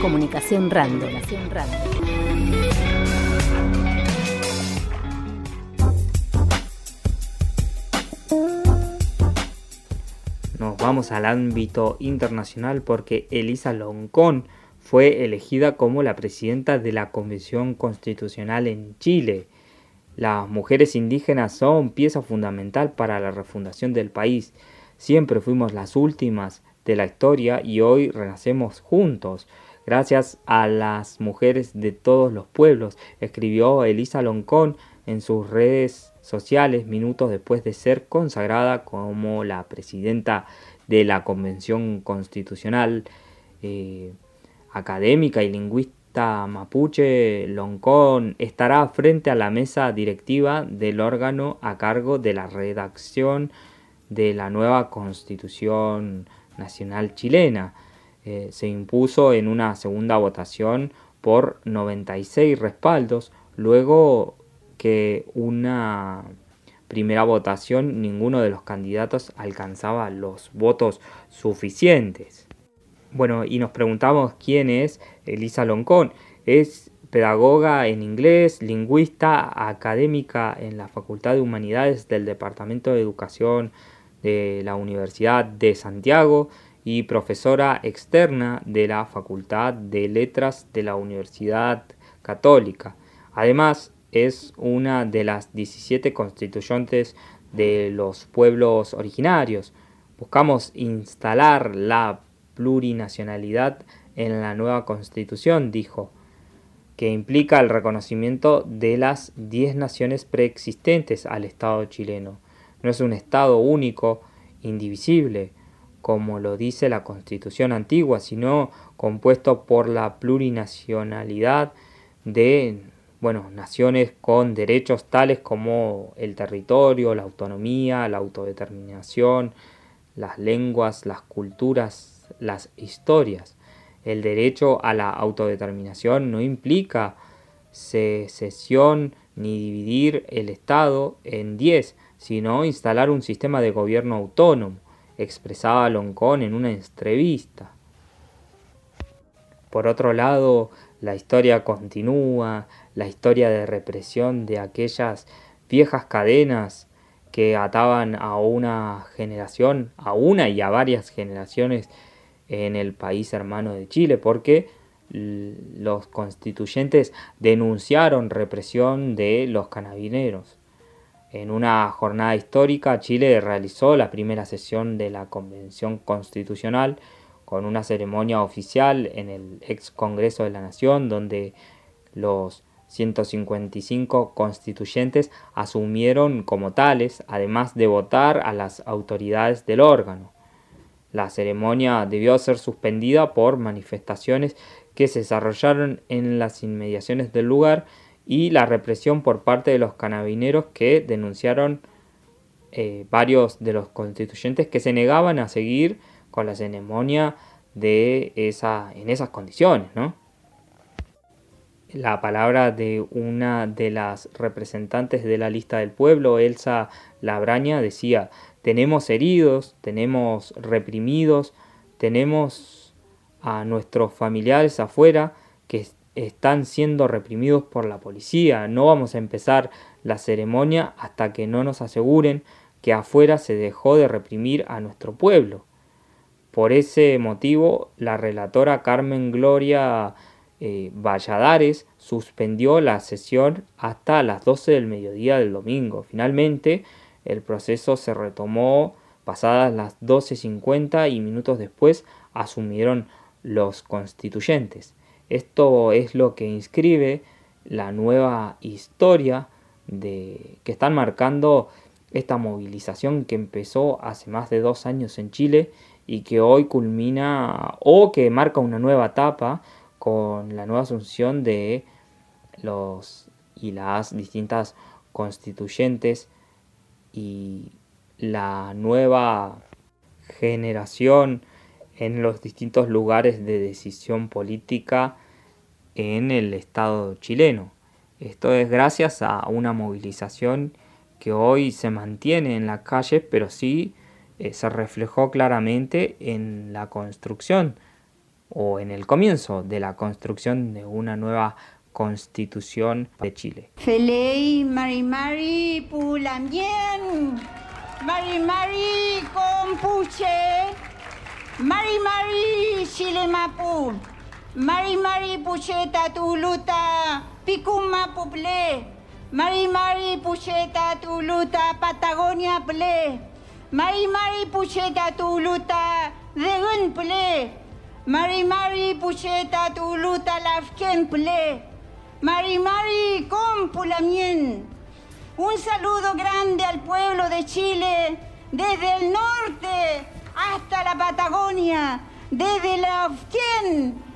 Comunicación Random. Nos vamos al ámbito internacional porque Elisa Loncón fue elegida como la presidenta de la Convención Constitucional en Chile. Las mujeres indígenas son pieza fundamental para la refundación del país. Siempre fuimos las últimas de la historia y hoy renacemos juntos. Gracias a las mujeres de todos los pueblos, escribió Elisa Loncón en sus redes sociales minutos después de ser consagrada como la presidenta de la Convención Constitucional eh, Académica y Lingüística mapuche Loncón estará frente a la mesa directiva del órgano a cargo de la redacción de la nueva Constitución Nacional Chilena. Eh, se impuso en una segunda votación por 96 respaldos, luego que una primera votación ninguno de los candidatos alcanzaba los votos suficientes. Bueno, y nos preguntamos quién es Elisa Loncón. Es pedagoga en inglés, lingüista, académica en la Facultad de Humanidades del Departamento de Educación de la Universidad de Santiago y profesora externa de la Facultad de Letras de la Universidad Católica. Además, es una de las 17 constituyentes de los pueblos originarios. Buscamos instalar la plurinacionalidad en la nueva constitución, dijo, que implica el reconocimiento de las 10 naciones preexistentes al Estado chileno. No es un Estado único, indivisible, como lo dice la constitución antigua, sino compuesto por la plurinacionalidad de bueno, naciones con derechos tales como el territorio, la autonomía, la autodeterminación, las lenguas, las culturas, las historias. El derecho a la autodeterminación no implica secesión ni dividir el Estado en diez, sino instalar un sistema de gobierno autónomo, expresaba Loncón en una entrevista. Por otro lado, la historia continúa, la historia de represión de aquellas viejas cadenas que ataban a una generación, a una y a varias generaciones en el país hermano de Chile, porque los constituyentes denunciaron represión de los canabineros. En una jornada histórica, Chile realizó la primera sesión de la Convención Constitucional con una ceremonia oficial en el ex Congreso de la Nación, donde los 155 constituyentes asumieron como tales, además de votar a las autoridades del órgano. La ceremonia debió ser suspendida por manifestaciones que se desarrollaron en las inmediaciones del lugar y la represión por parte de los canabineros que denunciaron eh, varios de los constituyentes que se negaban a seguir con la ceremonia de esa, en esas condiciones. La palabra de una de las representantes de la lista del pueblo, Elsa Labraña, decía, tenemos heridos, tenemos reprimidos, tenemos a nuestros familiares afuera que están siendo reprimidos por la policía. No vamos a empezar la ceremonia hasta que no nos aseguren que afuera se dejó de reprimir a nuestro pueblo. Por ese motivo, la relatora Carmen Gloria eh, Valladares suspendió la sesión hasta las 12 del mediodía del domingo. Finalmente, el proceso se retomó pasadas las 12.50 y minutos después asumieron los constituyentes. Esto es lo que inscribe la nueva historia de, que están marcando esta movilización que empezó hace más de dos años en Chile y que hoy culmina o que marca una nueva etapa con la nueva asunción de los y las distintas constituyentes y la nueva generación en los distintos lugares de decisión política en el Estado chileno. Esto es gracias a una movilización que hoy se mantiene en la calle, pero sí eh, se reflejó claramente en la construcción o en el comienzo de la construcción de una nueva constitución de Chile. Felei Mari Mari Pulamien, Mari Mari Compuche, Mari Mari Chile Mapu, Mari Mari Pucheta Tuluta, Picuma Puple, Mari Mari Pucheta Tuluta, Patagonia Ple, Mari Mari Pucheta Tuluta, Degun Ple, Mari Mari Pucheta Tuluta, Lafken Ple, Mari Mari Compulamien. Un saludo grande al pueblo de Chile, desde el norte hasta la Patagonia, desde la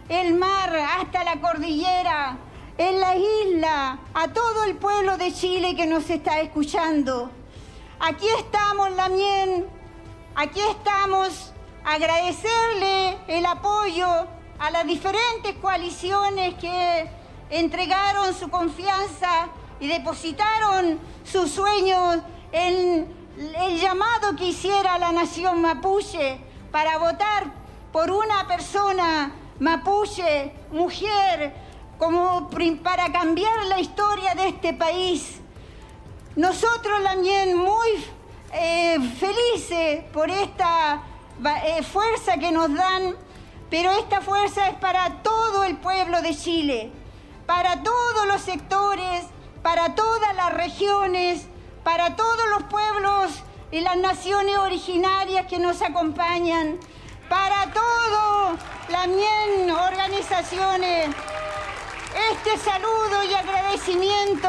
el mar, hasta la cordillera, en la isla, a todo el pueblo de Chile que nos está escuchando. Aquí estamos, Lamien, aquí estamos, agradecerle el apoyo a las diferentes coaliciones que entregaron su confianza y depositaron sus sueños en el llamado que hiciera la nación mapuche para votar por una persona mapuche, mujer, como para cambiar la historia de este país. Nosotros también muy eh, felices por esta eh, fuerza que nos dan, pero esta fuerza es para todo el pueblo de Chile, para todos los sectores, para todas las regiones, para todos los pueblos y las naciones originarias que nos acompañan, para todas las organizaciones. Este saludo y agradecimiento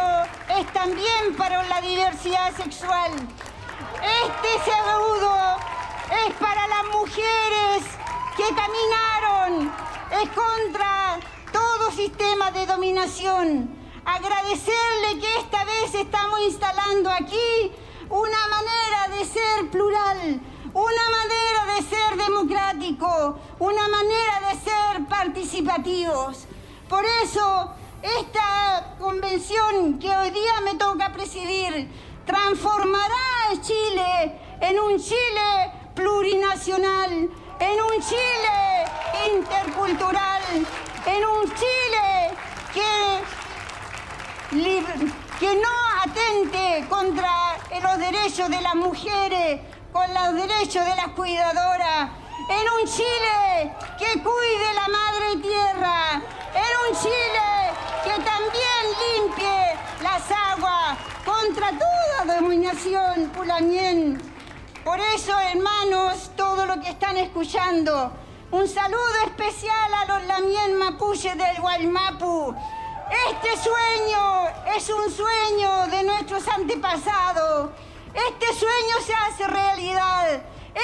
es también para la diversidad sexual. Este saludo es para las mujeres que caminaron es contra todo sistema de dominación agradecerle que esta vez estamos instalando aquí una manera de ser plural, una manera de ser democrático, una manera de ser participativos. Por eso, esta convención que hoy día me toca presidir transformará a Chile en un Chile plurinacional, en un Chile intercultural, en un Chile que que no atente contra los derechos de las mujeres, con los derechos de las cuidadoras, en un Chile que cuide la madre tierra, en un Chile que también limpie las aguas contra toda dominación pulamien. Por eso, hermanos, todo lo que están escuchando, un saludo especial a los lamien mapuche del Guaymapu, este sueño es un sueño de nuestros antepasados. Este sueño se hace realidad.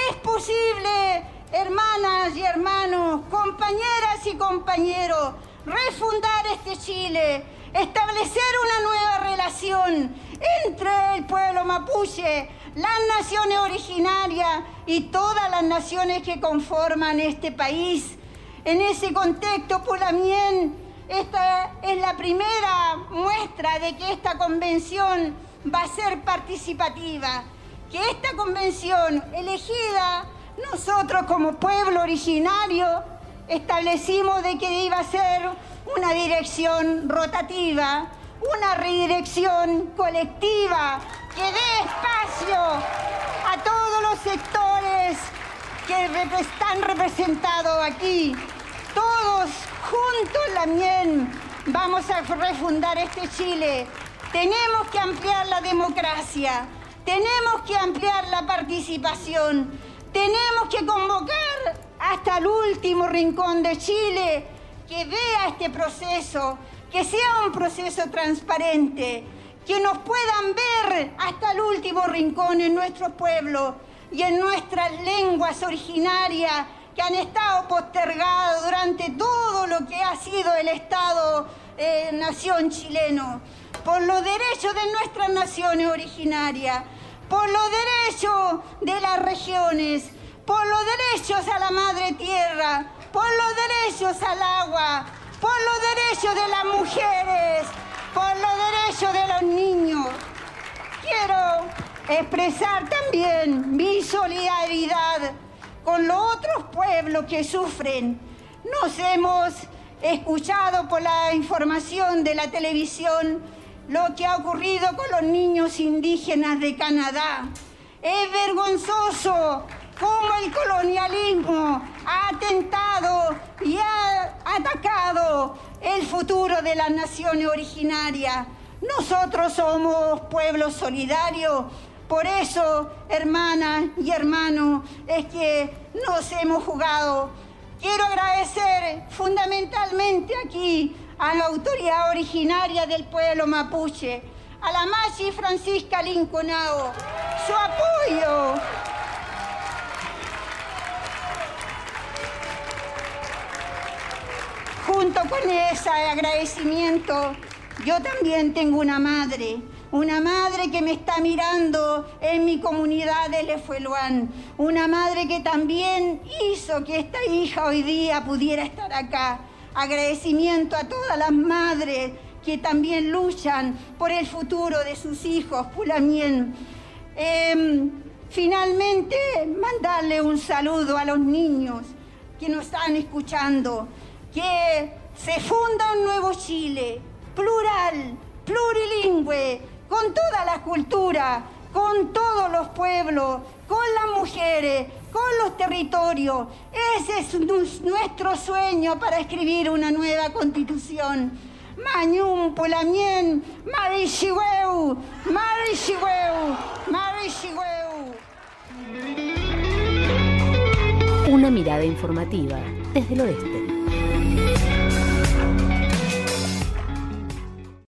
Es posible, hermanas y hermanos, compañeras y compañeros, refundar este Chile, establecer una nueva relación entre el pueblo mapuche, las naciones originarias y todas las naciones que conforman este país. En ese contexto, Pulamien esta es la primera muestra de que esta convención va a ser participativa, que esta convención elegida, nosotros como pueblo originario, establecimos de que iba a ser una dirección rotativa, una redirección colectiva que dé espacio a todos los sectores que están representados aquí, todos juntos también vamos a refundar este Chile. Tenemos que ampliar la democracia, tenemos que ampliar la participación, tenemos que convocar hasta el último rincón de Chile que vea este proceso, que sea un proceso transparente, que nos puedan ver hasta el último rincón en nuestro pueblo y en nuestras lenguas originarias que han estado postergados durante todo lo que ha sido el Estado-nación eh, chileno, por los derechos de nuestras naciones originarias, por los derechos de las regiones, por los derechos a la madre tierra, por los derechos al agua, por los derechos de las mujeres, por los derechos de los niños. Quiero expresar también mi solidaridad con los otros pueblos que sufren, Nos hemos escuchado por la información de la televisión lo que ha ocurrido con los niños indígenas de Canadá. Es vergonzoso cómo el colonialismo ha atentado y ha atacado el futuro de las naciones originarias. Nosotros somos pueblo solidario, por eso, hermanas y hermanos, es que nos hemos jugado. Quiero agradecer fundamentalmente aquí a la autoridad originaria del pueblo mapuche, a la Machi Francisca Linconao, su apoyo. Junto con ese agradecimiento, yo también tengo una madre, una madre que me está mirando en mi comunidad de Lefueluán, una madre que también hizo que esta hija hoy día pudiera estar acá. Agradecimiento a todas las madres que también luchan por el futuro de sus hijos, Pulamien. Em, finalmente, mandarle un saludo a los niños que nos están escuchando, que se funda un nuevo Chile, plural, plurilingüe, con toda la cultura, con todos los pueblos, con las mujeres, con los territorios. Ese es nuestro sueño para escribir una nueva constitución. Mañum Pulamien, Marishiweu, Marishiweu, Marishiweu. Una mirada informativa desde el oeste.